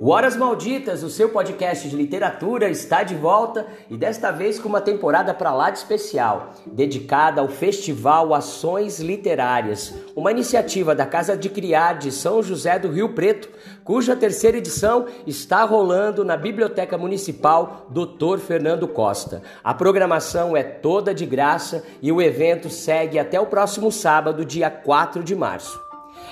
O Horas Malditas, o seu podcast de literatura, está de volta e desta vez com uma temporada para lá de especial, dedicada ao Festival Ações Literárias, uma iniciativa da Casa de Criar de São José do Rio Preto, cuja terceira edição está rolando na Biblioteca Municipal Dr. Fernando Costa. A programação é toda de graça e o evento segue até o próximo sábado, dia 4 de março.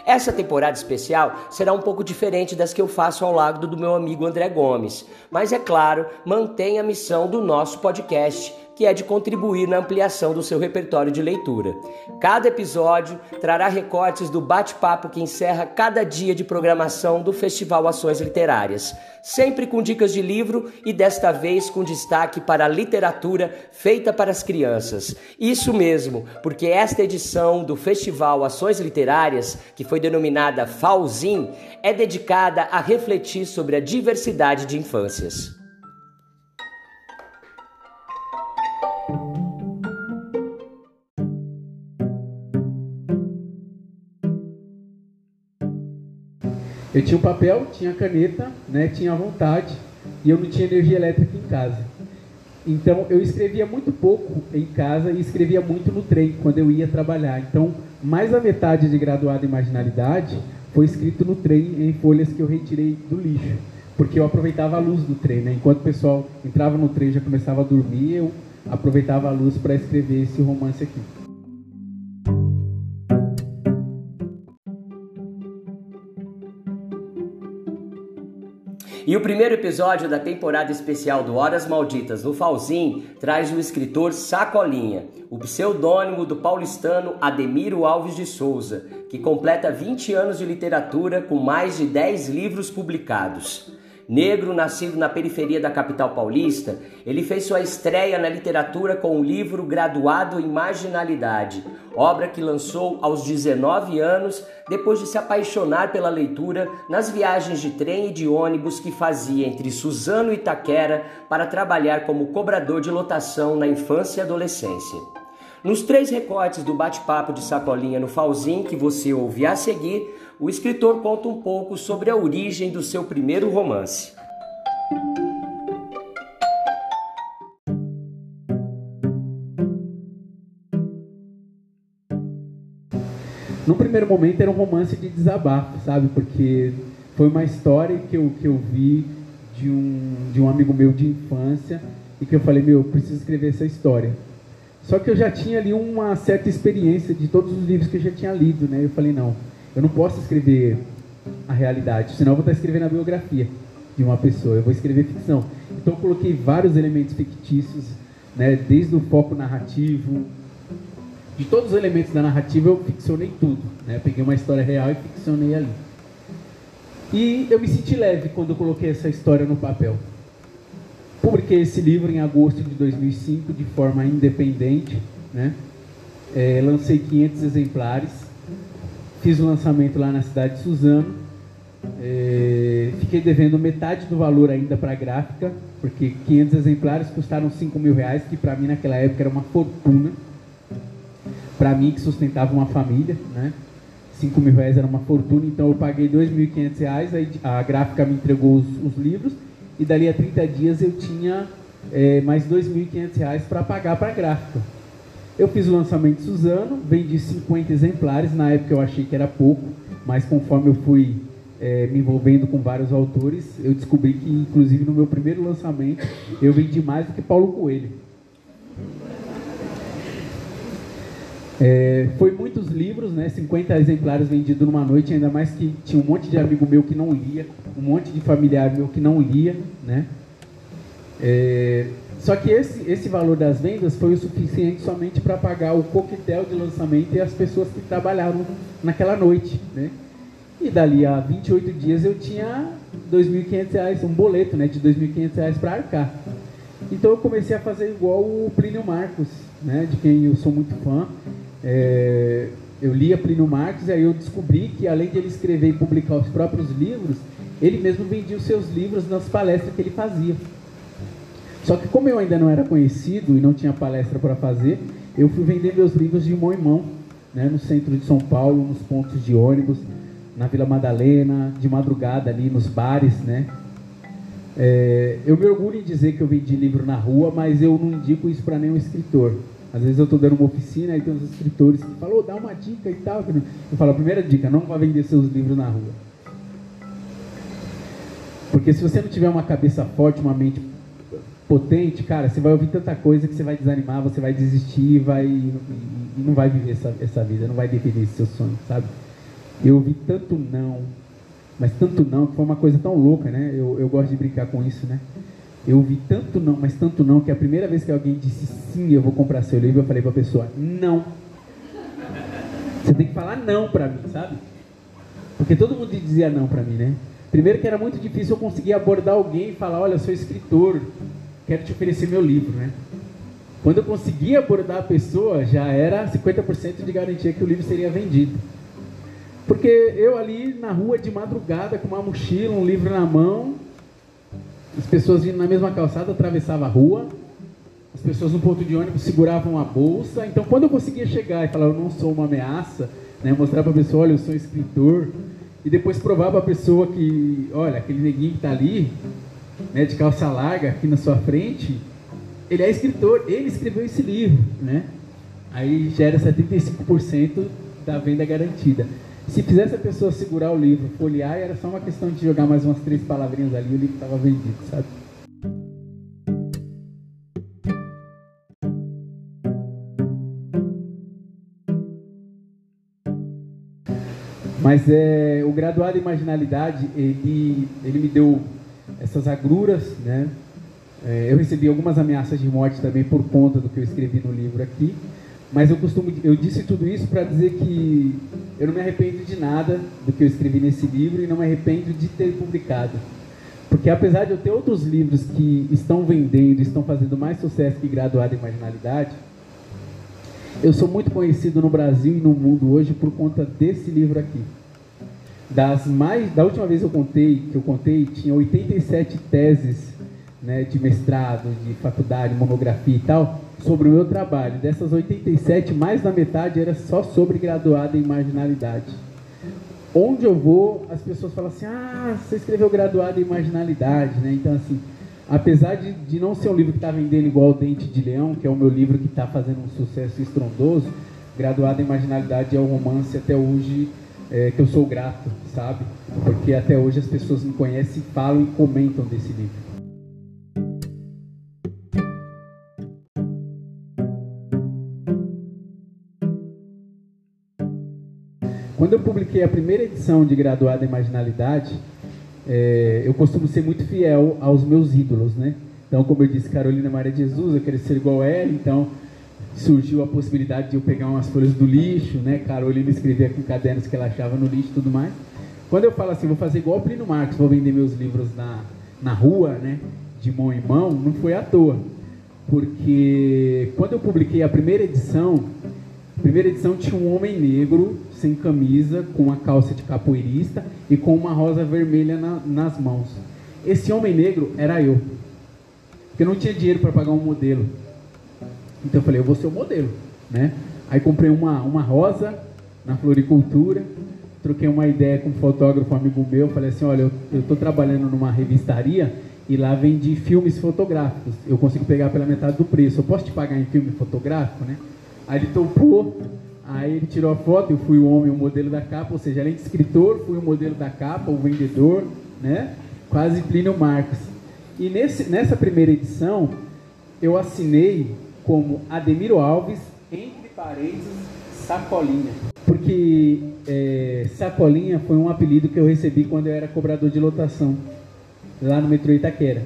Essa temporada especial será um pouco diferente das que eu faço ao lado do meu amigo André Gomes, mas é claro, mantém a missão do nosso podcast que é de contribuir na ampliação do seu repertório de leitura. Cada episódio trará recortes do bate-papo que encerra cada dia de programação do Festival Ações Literárias, sempre com dicas de livro e desta vez com destaque para a literatura feita para as crianças. Isso mesmo, porque esta edição do Festival Ações Literárias, que foi denominada FAUZIM, é dedicada a refletir sobre a diversidade de infâncias. Eu tinha um papel, tinha caneta, né, tinha vontade e eu não tinha energia elétrica em casa. Então eu escrevia muito pouco em casa e escrevia muito no trem quando eu ia trabalhar. Então mais da metade de graduado em marginalidade foi escrito no trem em folhas que eu retirei do lixo, porque eu aproveitava a luz do trem. Né? Enquanto o pessoal entrava no trem já começava a dormir, eu aproveitava a luz para escrever esse romance aqui. E o primeiro episódio da temporada especial do Horas Malditas no Falzim traz o escritor Sacolinha, o pseudônimo do paulistano Ademiro Alves de Souza, que completa 20 anos de literatura com mais de 10 livros publicados. Negro, nascido na periferia da capital paulista, ele fez sua estreia na literatura com o livro Graduado em Marginalidade, obra que lançou aos 19 anos, depois de se apaixonar pela leitura nas viagens de trem e de ônibus que fazia entre Suzano e Itaquera para trabalhar como cobrador de lotação na infância e adolescência. Nos três recortes do bate-papo de Sacolinha no Falzin que você ouve a seguir, o escritor conta um pouco sobre a origem do seu primeiro romance. No primeiro momento era um romance de desabafo, sabe? Porque foi uma história que eu, que eu vi de um, de um amigo meu de infância e que eu falei, meu, eu preciso escrever essa história. Só que eu já tinha ali uma certa experiência de todos os livros que eu já tinha lido, né? Eu falei, não, eu não posso escrever a realidade, senão eu vou estar escrevendo a biografia de uma pessoa. Eu vou escrever ficção. Então eu coloquei vários elementos fictícios, né, desde o foco narrativo, de todos os elementos da narrativa eu ficcionei tudo. Né? peguei uma história real e ficcionei ali. E eu me senti leve quando eu coloquei essa história no papel. Publiquei esse livro em agosto de 2005 de forma independente. Né? É, lancei 500 exemplares Fiz o lançamento lá na cidade de Suzano. É, fiquei devendo metade do valor ainda para a gráfica, porque 500 exemplares custaram 5 mil reais, que para mim naquela época era uma fortuna. Para mim que sustentava uma família, né? 5 mil reais era uma fortuna, então eu paguei 2.500 reais, aí a gráfica me entregou os, os, livros, e dali a 30 dias eu tinha é, mais 2.500 reais para pagar para a gráfica. Eu fiz o lançamento de Suzano, vendi 50 exemplares, na época eu achei que era pouco, mas conforme eu fui é, me envolvendo com vários autores, eu descobri que, inclusive, no meu primeiro lançamento, eu vendi mais do que Paulo Coelho. É, foi muitos livros, né? 50 exemplares vendidos numa noite, ainda mais que tinha um monte de amigo meu que não lia, um monte de familiar meu que não lia, né? É, só que esse, esse valor das vendas foi o suficiente somente para pagar o coquetel de lançamento e as pessoas que trabalharam naquela noite, né? E dali a 28 dias eu tinha R$ 2.500, um boleto né, de R$ 2.500 para arcar. Então eu comecei a fazer igual o Plínio Marcos, né, de quem eu sou muito fã. É, eu lia Plínio Marcos e aí eu descobri que além de ele escrever e publicar os próprios livros, ele mesmo vendia os seus livros nas palestras que ele fazia. Só que como eu ainda não era conhecido e não tinha palestra para fazer, eu fui vender meus livros de mão em mão, né, no centro de São Paulo, nos pontos de ônibus, na Vila Madalena, de madrugada ali nos bares, né? É, eu me orgulho em dizer que eu vendi livro na rua, mas eu não indico isso para nenhum escritor. Às vezes eu estou dando uma oficina e tem uns escritores que falam, oh, dá uma dica e tal. Eu falo, primeira dica, não vá vender seus livros na rua. Porque se você não tiver uma cabeça forte, uma mente potente, cara, você vai ouvir tanta coisa que você vai desanimar, você vai desistir vai, e, não vai viver essa, essa vida, não vai defender esse seu sonho, sabe? Eu ouvi tanto não, mas tanto não, que foi uma coisa tão louca, né? Eu, eu gosto de brincar com isso, né? Eu ouvi tanto não, mas tanto não, que a primeira vez que alguém disse sim, eu vou comprar seu livro, eu falei para a pessoa, não. Você tem que falar não para mim, sabe? Porque todo mundo dizia não para mim, né? Primeiro que era muito difícil eu conseguir abordar alguém e falar, olha, eu sou escritor, quero te oferecer meu livro, né? Quando eu conseguia abordar a pessoa, já era 50% de garantia que o livro seria vendido. Porque eu ali na rua de madrugada, com uma mochila, um livro na mão, as pessoas vindo na mesma calçada atravessavam a rua, as pessoas no ponto de ônibus seguravam a bolsa. Então, quando eu conseguia chegar e falar, eu não sou uma ameaça, né, mostrar para a pessoa, olha, eu sou escritor, e depois provar para a pessoa que, olha, aquele neguinho que está ali, né, de calça larga aqui na sua frente, ele é escritor, ele escreveu esse livro, né? Aí gera 75% da venda garantida. Se fizesse a pessoa segurar o livro, folhear, era só uma questão de jogar mais umas três palavrinhas ali o livro estava vendido, sabe? Mas é, o graduado em marginalidade, ele, ele me deu essas agruras, né? É, eu recebi algumas ameaças de morte também por conta do que eu escrevi no livro aqui. Mas eu costumo, eu disse tudo isso para dizer que eu não me arrependo de nada do que eu escrevi nesse livro e não me arrependo de ter publicado. Porque apesar de eu ter outros livros que estão vendendo, estão fazendo mais sucesso que Graduado em Marginalidade, eu sou muito conhecido no Brasil e no mundo hoje por conta desse livro aqui. Das mais, da última vez eu contei, que eu contei, tinha 87 teses né, de mestrado, de faculdade, monografia e tal, sobre o meu trabalho. Dessas 87, mais da metade era só sobre graduado em marginalidade. Onde eu vou, as pessoas falam assim: ah, você escreveu graduado em marginalidade, né? Então, assim, apesar de, de não ser um livro que está vendendo igual o Dente de Leão, que é o meu livro que está fazendo um sucesso estrondoso, Graduado em Marginalidade é o romance até hoje é, que eu sou grato, sabe? Porque até hoje as pessoas me conhecem, falam e comentam desse livro. Quando eu publiquei a primeira edição de Graduada em Marginalidade, é, eu costumo ser muito fiel aos meus ídolos, né? Então, como eu disse, Carolina Maria de Jesus, eu queria ser igual a ela, então surgiu a possibilidade de eu pegar umas folhas do lixo, né? Carolina escrevia com cadernos que ela achava no lixo e tudo mais. Quando eu falo assim, vou fazer igual o Plínio Marcos, vou vender meus livros na, na rua, né? De mão em mão, não foi à toa. Porque quando eu publiquei a primeira edição, a primeira edição tinha um homem negro, sem camisa, com uma calça de capoeirista e com uma rosa vermelha na, nas mãos. Esse homem negro era eu. Porque eu não tinha dinheiro para pagar um modelo. Então eu falei, eu vou ser o modelo, né? Aí comprei uma, uma rosa na floricultura, troquei uma ideia com um fotógrafo amigo meu, falei assim, olha, eu estou trabalhando numa revistaria e lá vende filmes fotográficos. Eu consigo pegar pela metade do preço. Eu posso te pagar em filme fotográfico, né? Aí ele topou, aí ele tirou a foto, eu fui o homem, o modelo da capa, ou seja, além de escritor, fui o modelo da capa, o vendedor, né? Quase Plínio Marcos. E nesse, nessa primeira edição, eu assinei como Ademiro Alves, entre parênteses, Sacolinha. Porque é, Sacolinha foi um apelido que eu recebi quando eu era cobrador de lotação, lá no metrô Itaquera.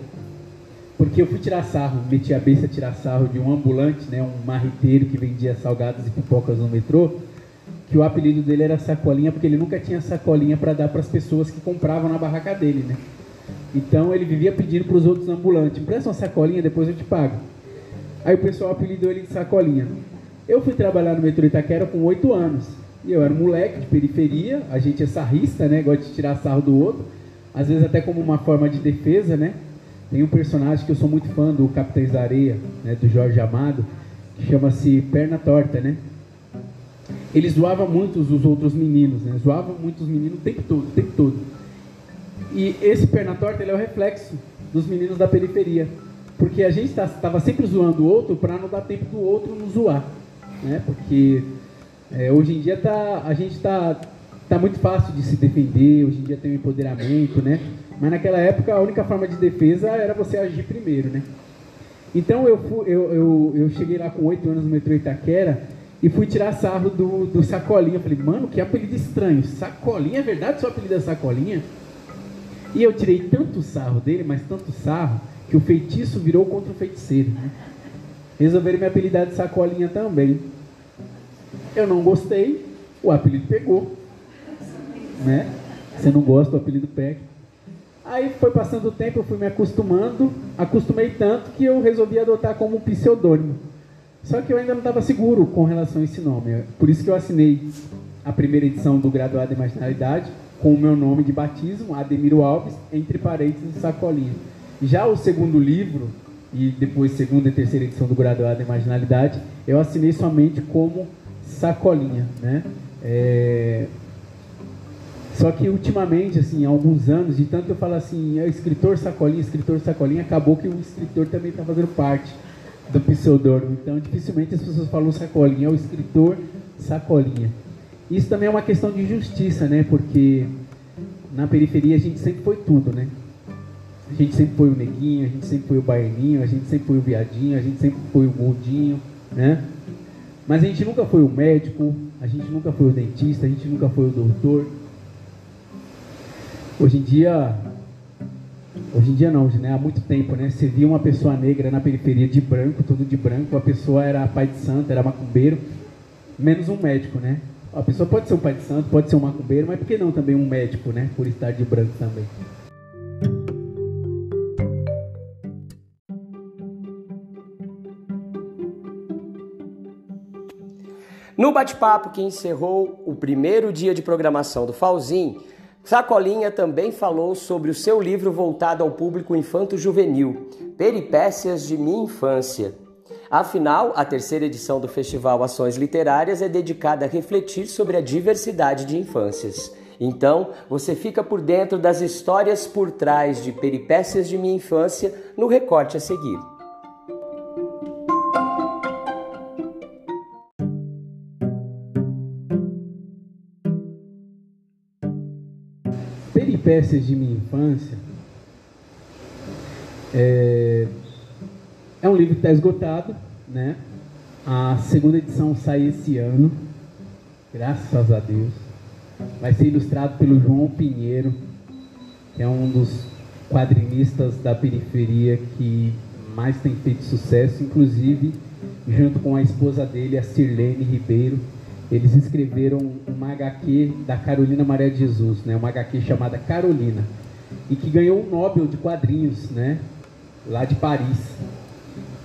Porque eu fui tirar sarro, meti a besta a tirar sarro de um ambulante, né, um marriteiro que vendia salgados e pipocas no metrô, que o apelido dele era Sacolinha, porque ele nunca tinha sacolinha para dar para as pessoas que compravam na barraca dele, né? Então ele vivia pedindo para os outros ambulantes, presta uma sacolinha, depois eu te pago. Aí o pessoal apelidou ele de sacolinha. Eu fui trabalhar no metrô Itaquera com oito anos. E eu era um moleque de periferia, a gente é sarrista, né? Gosta de tirar sarro do outro. Às vezes até como uma forma de defesa, né? Tem um personagem que eu sou muito fã do Capitães da Areia, né? Do Jorge Amado, que chama-se Perna Torta, né? ele zoava muito os outros meninos, né? Zoava muito os meninos o tempo todo, o tempo todo. E esse perna torta ele é o reflexo dos meninos da periferia. Porque a gente estava tá, sempre zoando o outro para não dar tempo do outro nos zoar. Né? Porque é, hoje em dia tá, a gente está tá muito fácil de se defender, hoje em dia tem um empoderamento, né? Mas naquela época a única forma de defesa era você agir primeiro, né? Então eu, fui, eu, eu, eu cheguei lá com oito anos no metrô Itaquera e fui tirar sarro do, do Sacolinha. Falei, mano, que apelido estranho. Sacolinha, é verdade seu apelido é Sacolinha? E eu tirei tanto sarro dele, mas tanto sarro, que o feitiço virou contra o feiticeiro. Né? Resolveram me apelidar de Sacolinha também. Eu não gostei, o apelido pegou. Né? Você não gosta, o apelido pega. Aí foi passando o tempo, eu fui me acostumando, acostumei tanto que eu resolvi adotar como pseudônimo. Só que eu ainda não estava seguro com relação a esse nome. Por isso que eu assinei a primeira edição do Graduado em Marginalidade com o meu nome de batismo, Ademiro Alves, entre parênteses, Sacolinha. Já o segundo livro, e depois segunda e terceira edição do Graduado em Marginalidade, eu assinei somente como Sacolinha, né? É... Só que ultimamente, assim, há alguns anos, de tanto eu falo assim, é escritor Sacolinha, escritor Sacolinha, acabou que o escritor também está fazendo parte do pseudônimo. Então, dificilmente as pessoas falam Sacolinha, é o escritor Sacolinha. Isso também é uma questão de justiça, né? Porque na periferia a gente sempre foi tudo, né? A gente sempre foi o neguinho, a gente sempre foi o baianinho, a gente sempre foi o viadinho, a gente sempre foi o gordinho, né? Mas a gente nunca foi o médico, a gente nunca foi o dentista, a gente nunca foi o doutor. Hoje em dia, hoje em dia não, né? há muito tempo, né? Você via uma pessoa negra na periferia de branco, tudo de branco, a pessoa era pai de santo, era macumbeiro, menos um médico, né? A pessoa pode ser um pai de santo, pode ser um macumbeiro, mas por que não também um médico, né? Por estar de branco também. No bate-papo que encerrou o primeiro dia de programação do Falzin, Sacolinha também falou sobre o seu livro voltado ao público infanto-juvenil, Peripécias de Minha Infância. Afinal, a terceira edição do Festival Ações Literárias é dedicada a refletir sobre a diversidade de infâncias. Então, você fica por dentro das histórias por trás de peripécias de minha infância no recorte a seguir. Peripécias de minha infância é, é um livro que está esgotado, né? A segunda edição sai esse ano, graças a Deus. Vai ser ilustrado pelo João Pinheiro, que é um dos quadrinistas da periferia que mais tem feito sucesso, inclusive junto com a esposa dele, a Sirlene Ribeiro, eles escreveram uma HQ da Carolina Maria de Jesus, né? Uma HQ chamada Carolina, e que ganhou um Nobel de quadrinhos, né? Lá de Paris.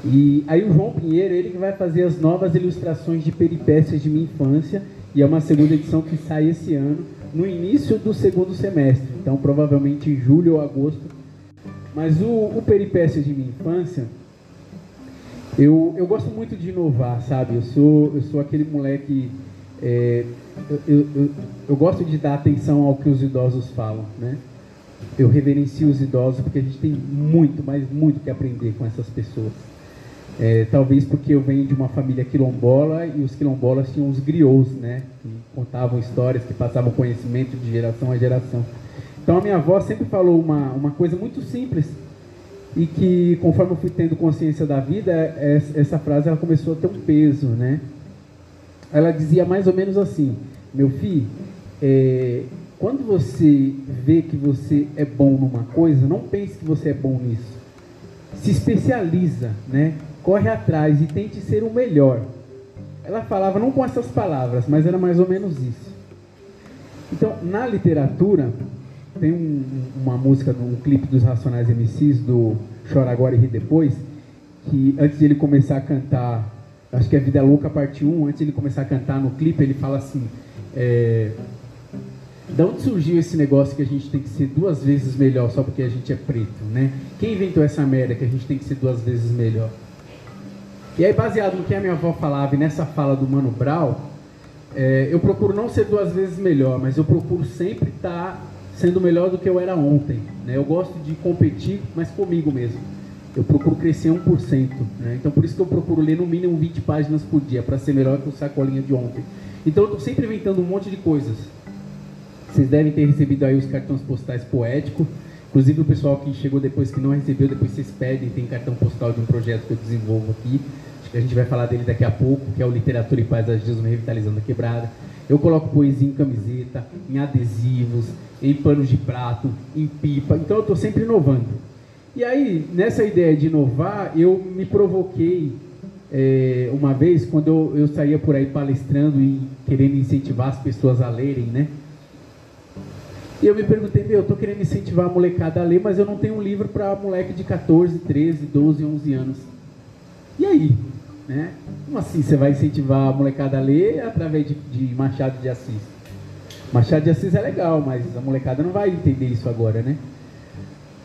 E aí o João Pinheiro, ele que vai fazer as novas ilustrações de peripécias de minha infância, e é uma segunda edição que sai esse ano, no início do segundo semestre, então provavelmente em julho ou agosto. Mas o, o Peripécias de minha infância, eu, eu gosto muito de inovar, sabe? Eu sou, eu sou aquele moleque. É, eu, eu, eu, gosto de dar atenção ao que os idosos falam, né? Eu reverencio os idosos porque a gente tem muito, mas muito que aprender com essas pessoas. É, talvez porque eu venho de uma família quilombola e os quilombolas tinham os griots, né? Que contavam histórias, que passavam conhecimento de geração a geração. Então a minha avó sempre falou uma, uma coisa muito simples e que conforme eu fui tendo consciência da vida, essa frase ela começou a ter um peso, né? Ela dizia mais ou menos assim: meu filho, é, quando você vê que você é bom numa coisa, não pense que você é bom nisso. Se especializa, né? corre atrás e tente ser o melhor. Ela falava não com essas palavras, mas era mais ou menos isso. Então, na literatura, tem um, uma música, um clipe dos Racionais MCs, do Chora Agora e Ri Depois, que antes de ele começar a cantar, acho que é Vida Louca parte 1, antes ele começar a cantar no clipe, ele fala assim, é, onde surgiu esse negócio que a gente tem que ser duas vezes melhor só porque a gente é preto, né? Quem inventou essa merda que a gente tem que ser duas vezes melhor? E aí, baseado no que a minha avó falava e nessa fala do Mano Brown, é, eu procuro não ser duas vezes melhor, mas eu procuro sempre estar tá sendo melhor do que eu era ontem. Né? Eu gosto de competir, mas comigo mesmo. Eu procuro crescer 1%. Né? Então, por isso que eu procuro ler no mínimo 20 páginas por dia, para ser melhor que o sacolinha de ontem. Então, eu estou sempre inventando um monte de coisas. Vocês devem ter recebido aí os cartões postais poéticos. Inclusive, o pessoal que chegou depois que não recebeu, depois vocês pedem, tem cartão postal de um projeto que eu desenvolvo aqui. Acho que a gente vai falar dele daqui a pouco, que é o Literatura e Paisagismo Revitalizando a Quebrada. Eu coloco poesia em camiseta, em adesivos, em panos de prato, em pipa. Então eu estou sempre inovando. E aí, nessa ideia de inovar, eu me provoquei é, uma vez, quando eu, eu saía por aí palestrando e querendo incentivar as pessoas a lerem, né? E eu me perguntei, meu, eu estou querendo incentivar a molecada a ler, mas eu não tenho um livro para moleque de 14, 13, 12, 11 anos. E aí? Né? Como assim você vai incentivar a molecada a ler através de, de Machado de Assis? Machado de Assis é legal, mas a molecada não vai entender isso agora, né?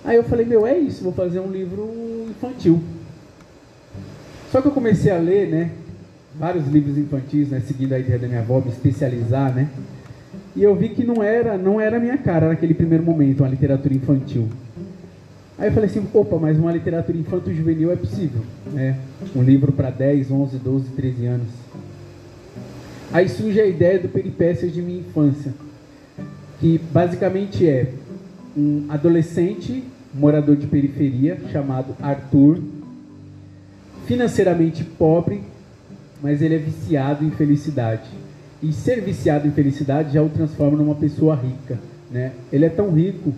Aí eu falei, meu, é isso, vou fazer um livro infantil. Só que eu comecei a ler, né? Vários livros infantis, né? Seguindo a ideia da minha avó, me especializar, né? E eu vi que não era, não era a minha cara naquele primeiro momento, uma literatura infantil. Aí eu falei assim, opa, mas uma literatura infanto-juvenil é possível, né? Um livro para 10, 11, 12, 13 anos. Aí surge a ideia do Peripécias de Minha Infância, que basicamente é um adolescente morador de periferia chamado Arthur, financeiramente pobre, mas ele é viciado em felicidade. E ser viciado em felicidade já o transforma numa pessoa rica, né? Ele é tão rico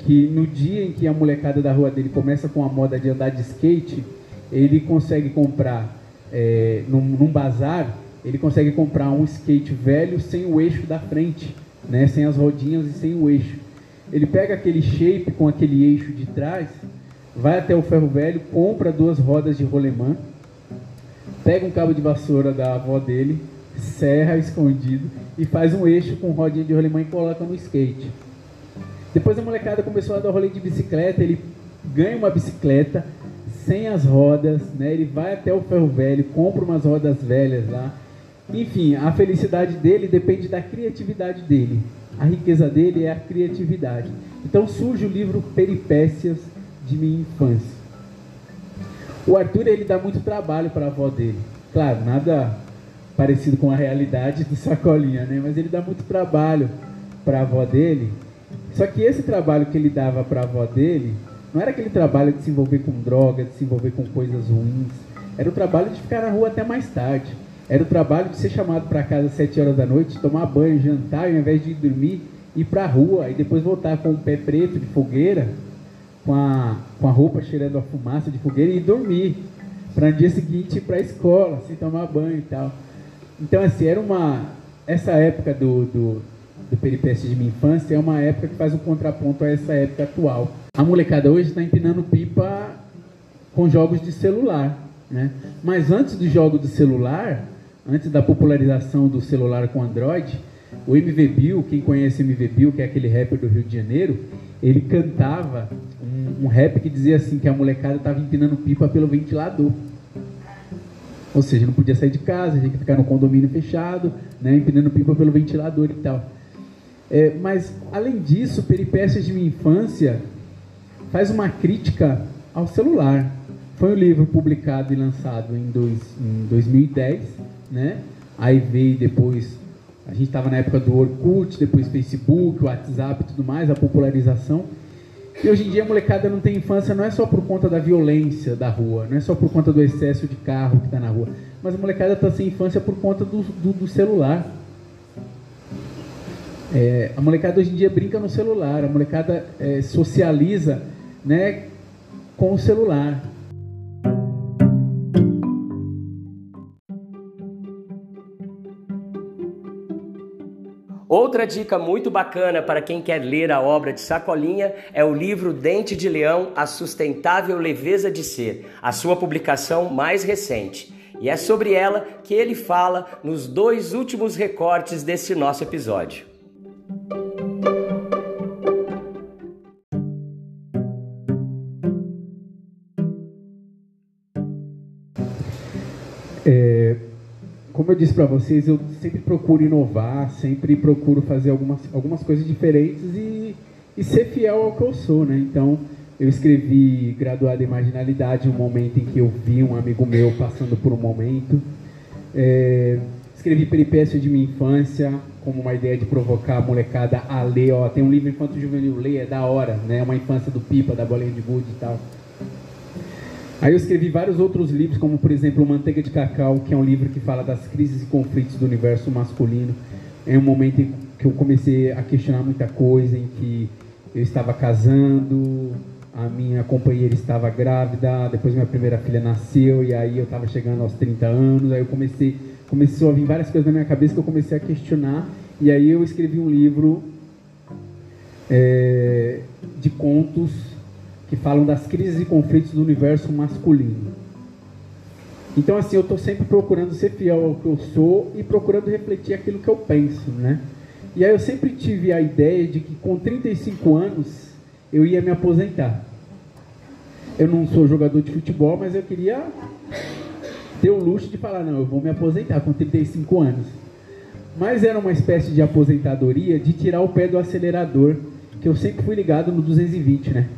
que no dia em que a molecada da rua dele começa com a moda de andar de skate, ele consegue comprar é, num, num, bazar, ele consegue comprar um skate velho sem o eixo da frente, né, sem as rodinhas e sem o eixo. Ele pega aquele shape com aquele eixo de trás, vai até o ferro velho, compra duas rodas de rolemã, pega um cabo de vassoura da avó dele, serra escondido e faz um eixo com rodinha de rolemã e coloca no skate. Depois a molecada começou a dar rolê de bicicleta, ele ganha uma bicicleta sem as rodas, né? Ele vai até o ferro velho, compra umas rodas velhas lá. Enfim, a felicidade dele depende da criatividade dele. A riqueza dele é a criatividade. Então surge o livro Peripécias de minha infância. O Arthur ele dá muito trabalho para a avó dele. Claro, nada parecido com a realidade do Sacolinha, né? Mas ele dá muito trabalho para a avó dele só que esse trabalho que ele dava para a avó dele, não era aquele trabalho de se envolver com drogas, de se envolver com coisas ruins. Era o trabalho de ficar na rua até mais tarde. Era o trabalho de ser chamado para casa às 7 horas da noite, tomar banho, jantar, e ao invés de ir dormir, ir para a rua e depois voltar com o pé preto de fogueira, com a, com a roupa cheirando a fumaça de fogueira e dormir. Para no dia seguinte ir para a escola, sem tomar banho e tal. Então, assim, era uma. Essa época do, do do Peripécias de Minha Infância é uma época que faz um contraponto a essa época atual. A molecada hoje está empinando pipa com jogos de celular, né? Mas antes do jogo do celular, antes da popularização do celular com Android, o MV Bill, quem conhece o MV Bill, que é aquele rapper do Rio de Janeiro, ele cantava um, um rap que dizia assim que a molecada estava empinando pipa pelo ventilador. Ou seja, não podia sair de casa, tinha que ficar no condomínio fechado, né, empinando pipa pelo ventilador e tal. É, mas, além disso, Peripécias de Minha Infância faz uma crítica ao celular. Foi um livro publicado e lançado em, dois, em 2010, né? Aí veio depois, a gente estava na época do Orkut, depois Facebook, WhatsApp e tudo mais, a popularização. E hoje em dia a molecada não tem infância, não é só por conta da violência da rua, não é só por conta do excesso de carro que está na rua, mas a molecada está sem infância por conta do, do, do celular. É, a molecada hoje em dia brinca no celular, a molecada é, socializa né, com o celular. Outra dica muito bacana para quem quer ler a obra de Sacolinha é o livro Dente de Leão, A Sustentável Leveza de Ser, a sua publicação mais recente. E é sobre ela que ele fala nos dois últimos recortes desse nosso episódio. Eu disse para vocês, eu sempre procuro inovar, sempre procuro fazer algumas, algumas coisas diferentes e, e ser fiel ao que eu sou, né? Então, eu escrevi Graduado em Marginalidade, um momento em que eu vi um amigo meu passando por um momento. É, escrevi Peripécia de Minha Infância, como uma ideia de provocar a molecada a ler. Ó, tem um livro Infanto Juvenil, leia, é da hora, né? Uma infância do Pipa, da Bolinha de Wood e tal. Aí eu escrevi vários outros livros, como por exemplo Manteiga de Cacau, que é um livro que fala das crises e conflitos do universo masculino. É um momento em que eu comecei a questionar muita coisa, em que eu estava casando, a minha companheira estava grávida, depois minha primeira filha nasceu e aí eu estava chegando aos 30 anos, aí eu comecei, começou a vir várias coisas na minha cabeça que eu comecei a questionar e aí eu escrevi um livro é, de contos que falam das crises e conflitos do universo masculino. Então, assim, eu estou sempre procurando ser fiel ao que eu sou e procurando refletir aquilo que eu penso, né? E aí eu sempre tive a ideia de que com 35 anos eu ia me aposentar. Eu não sou jogador de futebol, mas eu queria ter o luxo de falar, não, eu vou me aposentar com 35 anos. Mas era uma espécie de aposentadoria de tirar o pé do acelerador, que eu sempre fui ligado no 220, né?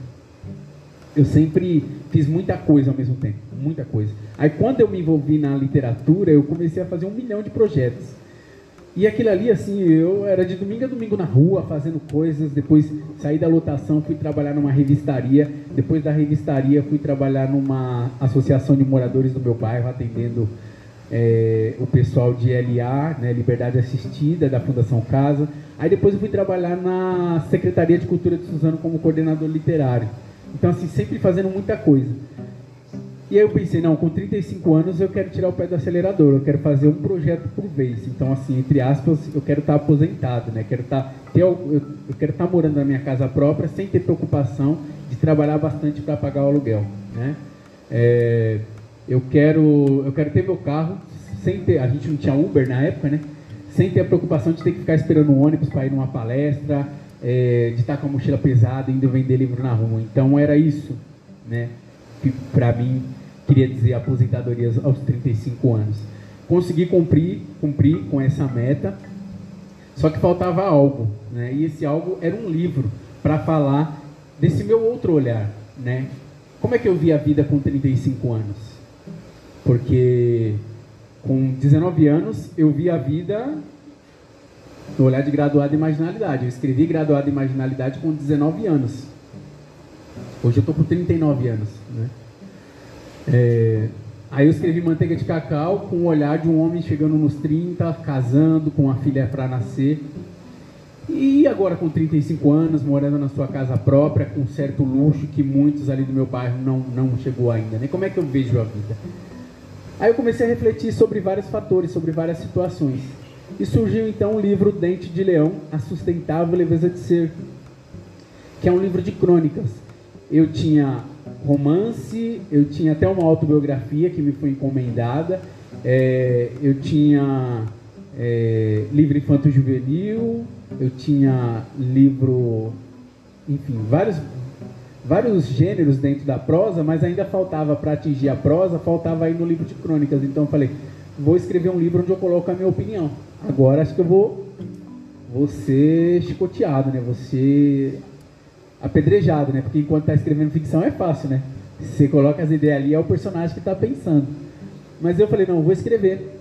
Eu sempre fiz muita coisa ao mesmo tempo, muita coisa. Aí quando eu me envolvi na literatura, eu comecei a fazer um milhão de projetos. E aquilo ali, assim, eu era de domingo a domingo na rua, fazendo coisas, depois saí da lotação, fui trabalhar numa revistaria, depois da revistaria fui trabalhar numa associação de moradores do meu bairro, atendendo é, o pessoal de LA, né, Liberdade Assistida, da Fundação Casa. Aí depois eu fui trabalhar na Secretaria de Cultura de Suzano como coordenador literário. Então, assim, sempre fazendo muita coisa. E aí eu pensei, não, com 35 anos eu quero tirar o pé do acelerador, eu quero fazer um projeto por vez. Então, assim, entre aspas, eu quero estar aposentado, né? Quero estar, ter, eu, eu quero estar morando na minha casa própria sem ter preocupação de trabalhar bastante para pagar o aluguel, né? É, eu quero, eu quero ter meu carro sem ter, a gente não tinha Uber na época, né? Sem ter a preocupação de ter que ficar esperando um ônibus para ir numa palestra, é, de estar com a mochila pesada indo vender livro na rua. Então era isso, né? Que para mim queria dizer aposentadoria aos 35 anos. Consegui cumprir, cumprir com essa meta, só que faltava algo, né? E esse algo era um livro para falar desse meu outro olhar, né? Como é que eu vi a vida com 35 anos? Porque com 19 anos eu vi a vida no olhar de graduado em marginalidade. Eu escrevi graduado em marginalidade com 19 anos. Hoje eu estou com 39 anos. Né? É, aí eu escrevi Manteiga de Cacau com o olhar de um homem chegando nos 30, casando, com uma filha para nascer. E agora com 35 anos, morando na sua casa própria, com certo luxo que muitos ali do meu bairro não, não chegou ainda. Né? Como é que eu vejo a vida? Aí eu comecei a refletir sobre vários fatores, sobre várias situações. E surgiu então o livro Dente de Leão, A Sustentável Leveza de Ser, que é um livro de crônicas. Eu tinha romance, eu tinha até uma autobiografia que me foi encomendada, é, eu tinha é, livro infanto-juvenil, eu tinha livro, enfim, vários, vários gêneros dentro da prosa, mas ainda faltava para atingir a prosa, faltava aí no livro de crônicas. Então eu falei, vou escrever um livro onde eu coloco a minha opinião. Agora acho que eu vou, vou ser chicoteado, né? Vou ser apedrejado, né? Porque enquanto está escrevendo ficção é fácil, né? Você coloca as ideias ali, é o personagem que está pensando. Mas eu falei, não, eu vou escrever.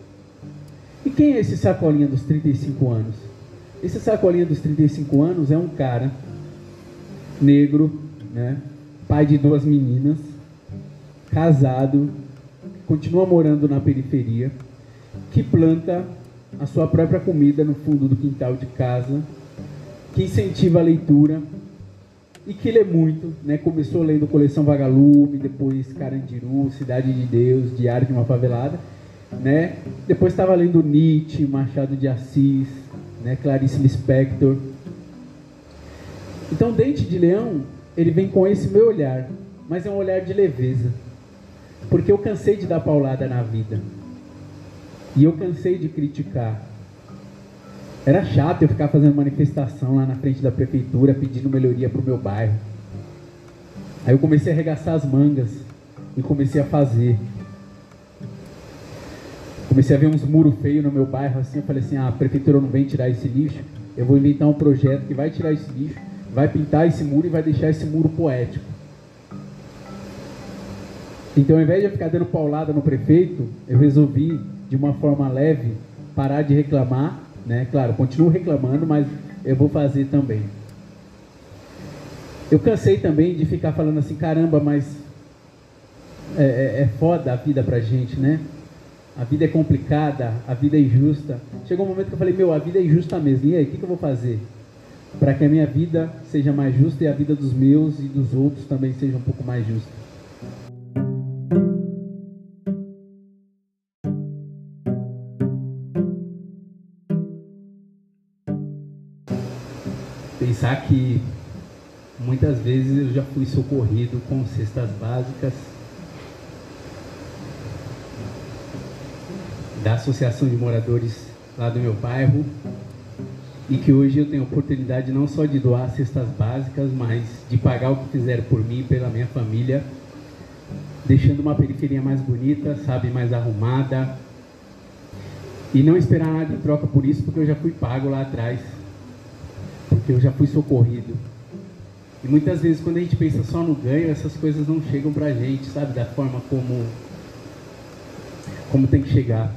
E quem é esse sacolinha dos 35 anos? Esse sacolinha dos 35 anos é um cara negro, né? Pai de duas meninas, casado, continua morando na periferia, que planta a sua própria comida no fundo do quintal de casa, que incentiva a leitura e que lê muito, né? Começou lendo Coleção Vagalume, depois Carandiru, Cidade de Deus, Diário de uma Favelada, né? Depois estava lendo Nietzsche, Machado de Assis, né? Clarice Lispector. Então, Dente de Leão, ele vem com esse meu olhar, mas é um olhar de leveza. Porque eu cansei de dar paulada na vida. E eu cansei de criticar. Era chato eu ficar fazendo manifestação lá na frente da prefeitura pedindo melhoria para o meu bairro. Aí eu comecei a arregaçar as mangas e comecei a fazer. comecei a ver uns muros feios no meu bairro, assim, eu falei assim, ah, a prefeitura não vem tirar esse lixo, eu vou inventar um projeto que vai tirar esse lixo, vai pintar esse muro e vai deixar esse muro poético. Então, ao invés de eu ficar dando paulada no prefeito, eu resolvi, de uma forma leve, parar de reclamar, né? Claro, continuo reclamando, mas eu vou fazer também. Eu cansei também de ficar falando assim, caramba, mas é, é, é foda a vida pra gente, né? A vida é complicada, a vida é injusta. Chegou um momento que eu falei, meu, a vida é injusta mesmo. E aí, o que, que eu vou fazer? Para que a minha vida seja mais justa e a vida dos meus e dos outros também seja um pouco mais justa. Pensar que muitas vezes eu já fui socorrido com cestas básicas da Associação de Moradores lá do meu bairro e que hoje eu tenho a oportunidade não só de doar cestas básicas, mas de pagar o que fizeram por mim e pela minha família, deixando uma periferia mais bonita, sabe, mais arrumada. E não esperar nada em troca por isso, porque eu já fui pago lá atrás, porque eu já fui socorrido. E muitas vezes quando a gente pensa só no ganho, essas coisas não chegam pra gente, sabe, da forma como como tem que chegar.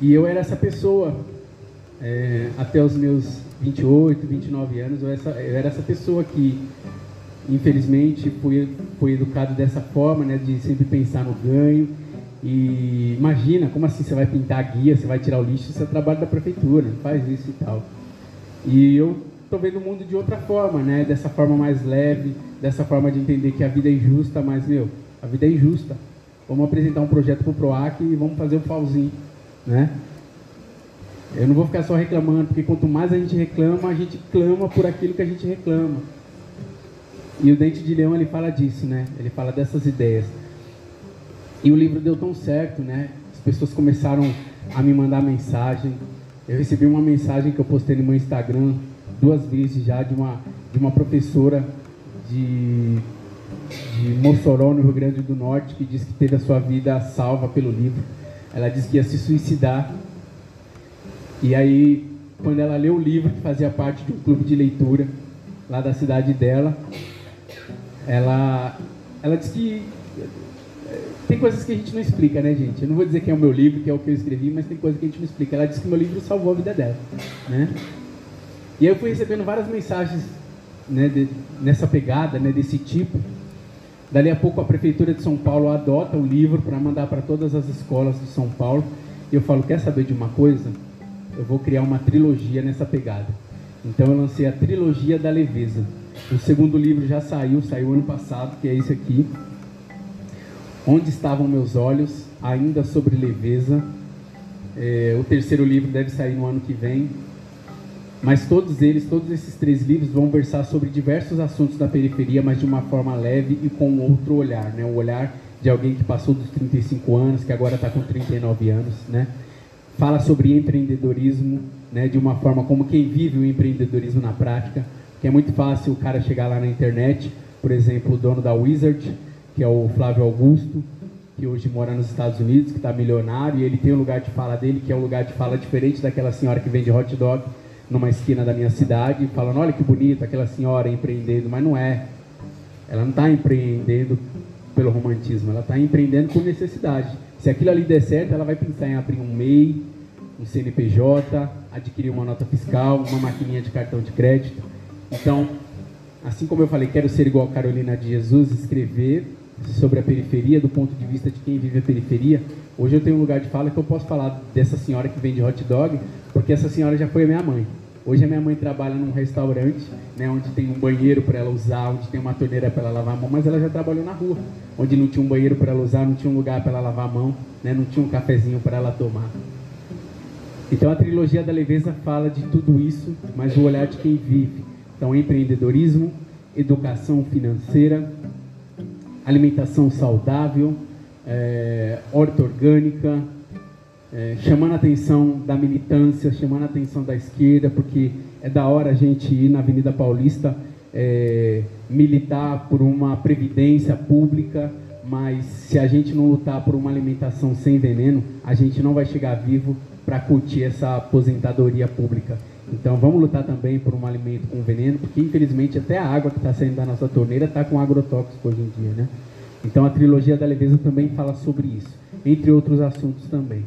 E eu era essa pessoa. É, até os meus 28, 29 anos, eu, essa, eu era essa pessoa que, infelizmente, fui, fui educado dessa forma, né, de sempre pensar no ganho. E imagina, como assim você vai pintar a guia, você vai tirar o lixo, isso é trabalho da prefeitura, faz isso e tal. E eu estou vendo o mundo de outra forma, né, dessa forma mais leve, dessa forma de entender que a vida é injusta, mas, meu, a vida é injusta. Vamos apresentar um projeto para o PROAC e vamos fazer o pauzinho né? Eu não vou ficar só reclamando, porque quanto mais a gente reclama, a gente clama por aquilo que a gente reclama. E o Dente de Leão, ele fala disso, né? Ele fala dessas ideias. E o livro deu tão certo, né? As pessoas começaram a me mandar mensagem. Eu recebi uma mensagem que eu postei no meu Instagram duas vezes já de uma, de uma professora de, de Mossoró, no Rio Grande do Norte, que disse que teve a sua vida salva pelo livro. Ela disse que ia se suicidar. E aí, quando ela leu o livro, que fazia parte de um clube de leitura lá da cidade dela, ela, ela disse que tem coisas que a gente não explica, né, gente? Eu não vou dizer que é o meu livro, que é o que eu escrevi, mas tem coisas que a gente não explica. Ela disse que meu livro salvou a vida dela, né? E eu fui recebendo várias mensagens né, de, nessa pegada, né, desse tipo. Dali a pouco a prefeitura de São Paulo adota o livro para mandar para todas as escolas de São Paulo. E eu falo, quer saber de uma coisa? Eu vou criar uma trilogia nessa pegada. Então eu lancei a trilogia da leveza. O segundo livro já saiu, saiu ano passado, que é esse aqui. Onde estavam meus olhos, ainda sobre leveza. É, o terceiro livro deve sair no ano que vem. Mas todos eles, todos esses três livros vão versar sobre diversos assuntos da periferia, mas de uma forma leve e com outro olhar, né? O olhar de alguém que passou dos 35 anos, que agora está com 39 anos, né? Fala sobre empreendedorismo, né? De uma forma como quem vive o empreendedorismo na prática, que é muito fácil o cara chegar lá na internet, por exemplo, o dono da Wizard, que é o Flávio Augusto, que hoje mora nos Estados Unidos, que está milionário, e ele tem um lugar de fala dele, que é um lugar de fala diferente daquela senhora que vende hot dog, numa esquina da minha cidade, falando: olha que bonita aquela senhora empreendendo, mas não é. Ela não está empreendendo pelo romantismo, ela está empreendendo por necessidade. Se aquilo ali der certo, ela vai pensar em abrir um MEI, um CNPJ, adquirir uma nota fiscal, uma maquininha de cartão de crédito. Então, assim como eu falei, quero ser igual a Carolina de Jesus, escrever sobre a periferia, do ponto de vista de quem vive a periferia. Hoje eu tenho um lugar de fala que eu posso falar dessa senhora que vende hot dog, porque essa senhora já foi a minha mãe. Hoje a minha mãe trabalha num restaurante, né, onde tem um banheiro para ela usar, onde tem uma torneira para ela lavar a mão, mas ela já trabalhou na rua, onde não tinha um banheiro para ela usar, não tinha um lugar para ela lavar a mão, né, não tinha um cafezinho para ela tomar. Então a trilogia da leveza fala de tudo isso, mas o olhar de quem vive. Então empreendedorismo, educação financeira, alimentação saudável, é, horta orgânica, é, chamando a atenção da militância, chamando a atenção da esquerda, porque é da hora a gente ir na Avenida Paulista é, militar por uma previdência pública, mas se a gente não lutar por uma alimentação sem veneno, a gente não vai chegar vivo para curtir essa aposentadoria pública. Então vamos lutar também por um alimento com veneno, porque infelizmente até a água que está saindo da nossa torneira está com agrotóxico hoje em dia, né? Então a trilogia da leveza também fala sobre isso, entre outros assuntos também.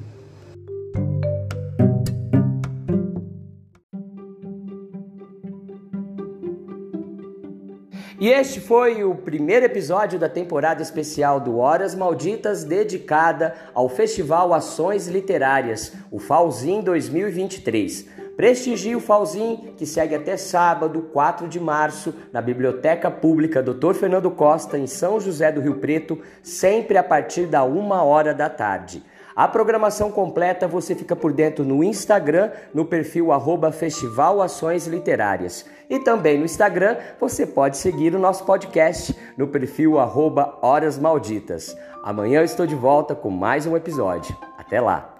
E este foi o primeiro episódio da temporada especial do Horas Malditas, dedicada ao Festival Ações Literárias, o Falzin 2023. Prestigie o Falzin, que segue até sábado, 4 de março, na Biblioteca Pública Dr. Fernando Costa, em São José do Rio Preto, sempre a partir da uma hora da tarde. A programação completa você fica por dentro no Instagram, no perfil arroba Festival Ações Literárias. E também no Instagram você pode seguir o nosso podcast no perfil arroba Horas Malditas. Amanhã eu estou de volta com mais um episódio. Até lá!